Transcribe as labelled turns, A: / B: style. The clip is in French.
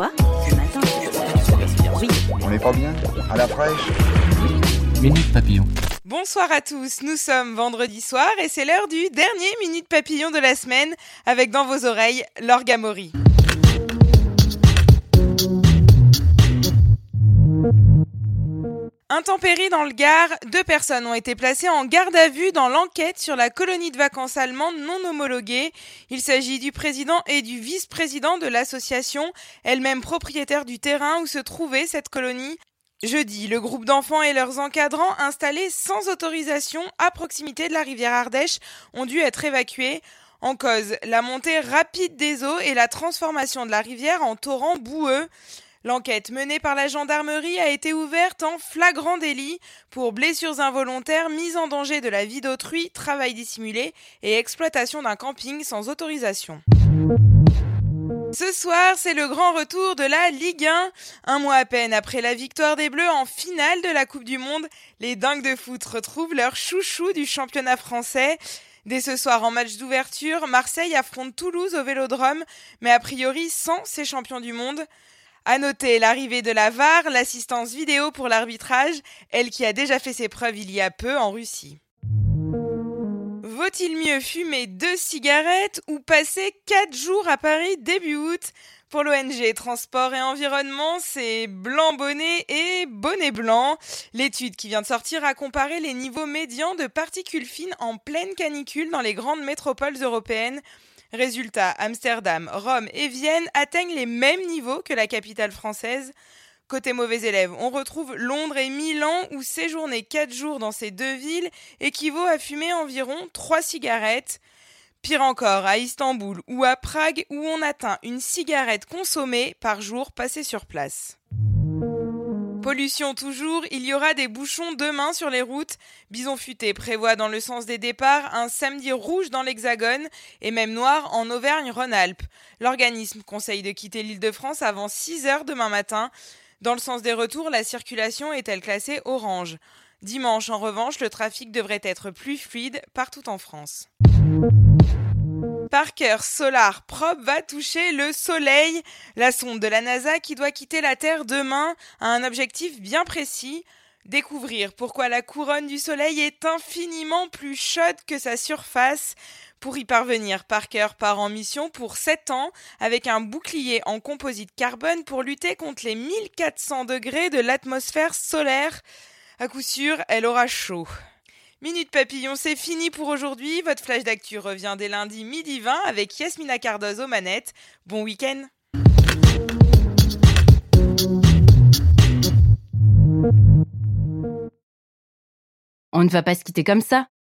A: Quoi Ce matin Oui.
B: On n'est pas bien À la fraîche
C: Minute Papillon.
D: Bonsoir à tous, nous sommes vendredi soir et c'est l'heure du dernier Minute Papillon de la semaine avec dans vos oreilles l'orgamori. Intempérie dans le Gard, deux personnes ont été placées en garde à vue dans l'enquête sur la colonie de vacances allemande non homologuée. Il s'agit du président et du vice-président de l'association, elle-même propriétaire du terrain où se trouvait cette colonie. Jeudi, le groupe d'enfants et leurs encadrants installés sans autorisation à proximité de la rivière Ardèche ont dû être évacués. En cause, la montée rapide des eaux et la transformation de la rivière en torrent boueux. L'enquête menée par la gendarmerie a été ouverte en flagrant délit pour blessures involontaires, mise en danger de la vie d'autrui, travail dissimulé et exploitation d'un camping sans autorisation. Ce soir, c'est le grand retour de la Ligue 1. Un mois à peine après la victoire des Bleus en finale de la Coupe du Monde, les dingues de foot retrouvent leur chouchou du championnat français. Dès ce soir, en match d'ouverture, Marseille affronte Toulouse au Vélodrome, mais a priori sans ses champions du monde. À noter l'arrivée de la VAR, l'assistance vidéo pour l'arbitrage, elle qui a déjà fait ses preuves il y a peu en Russie. Vaut-il mieux fumer deux cigarettes ou passer quatre jours à Paris début août? Pour l'ONG Transport et Environnement, c'est blanc bonnet et bonnet blanc. L'étude qui vient de sortir a comparé les niveaux médians de particules fines en pleine canicule dans les grandes métropoles européennes Résultat, Amsterdam, Rome et Vienne atteignent les mêmes niveaux que la capitale française. Côté mauvais élèves, on retrouve Londres et Milan où séjourner 4 jours dans ces deux villes équivaut à fumer environ 3 cigarettes. Pire encore, à Istanbul ou à Prague où on atteint une cigarette consommée par jour passée sur place. Pollution toujours, il y aura des bouchons demain sur les routes. Bison Futé prévoit dans le sens des départs un samedi rouge dans l'Hexagone et même noir en Auvergne-Rhône-Alpes. L'organisme conseille de quitter l'île de France avant 6 heures demain matin. Dans le sens des retours, la circulation est-elle classée orange Dimanche, en revanche, le trafic devrait être plus fluide partout en France. Parker Solar Probe va toucher le Soleil. La sonde de la NASA qui doit quitter la Terre demain a un objectif bien précis. Découvrir pourquoi la couronne du Soleil est infiniment plus chaude que sa surface. Pour y parvenir, Parker part en mission pour 7 ans avec un bouclier en composite carbone pour lutter contre les 1400 degrés de l'atmosphère solaire. À coup sûr, elle aura chaud. Minute Papillon, c'est fini pour aujourd'hui. Votre flash d'actu revient dès lundi midi 20 avec Yasmina Cardoz aux manettes. Bon week-end.
A: On ne va pas se quitter comme ça.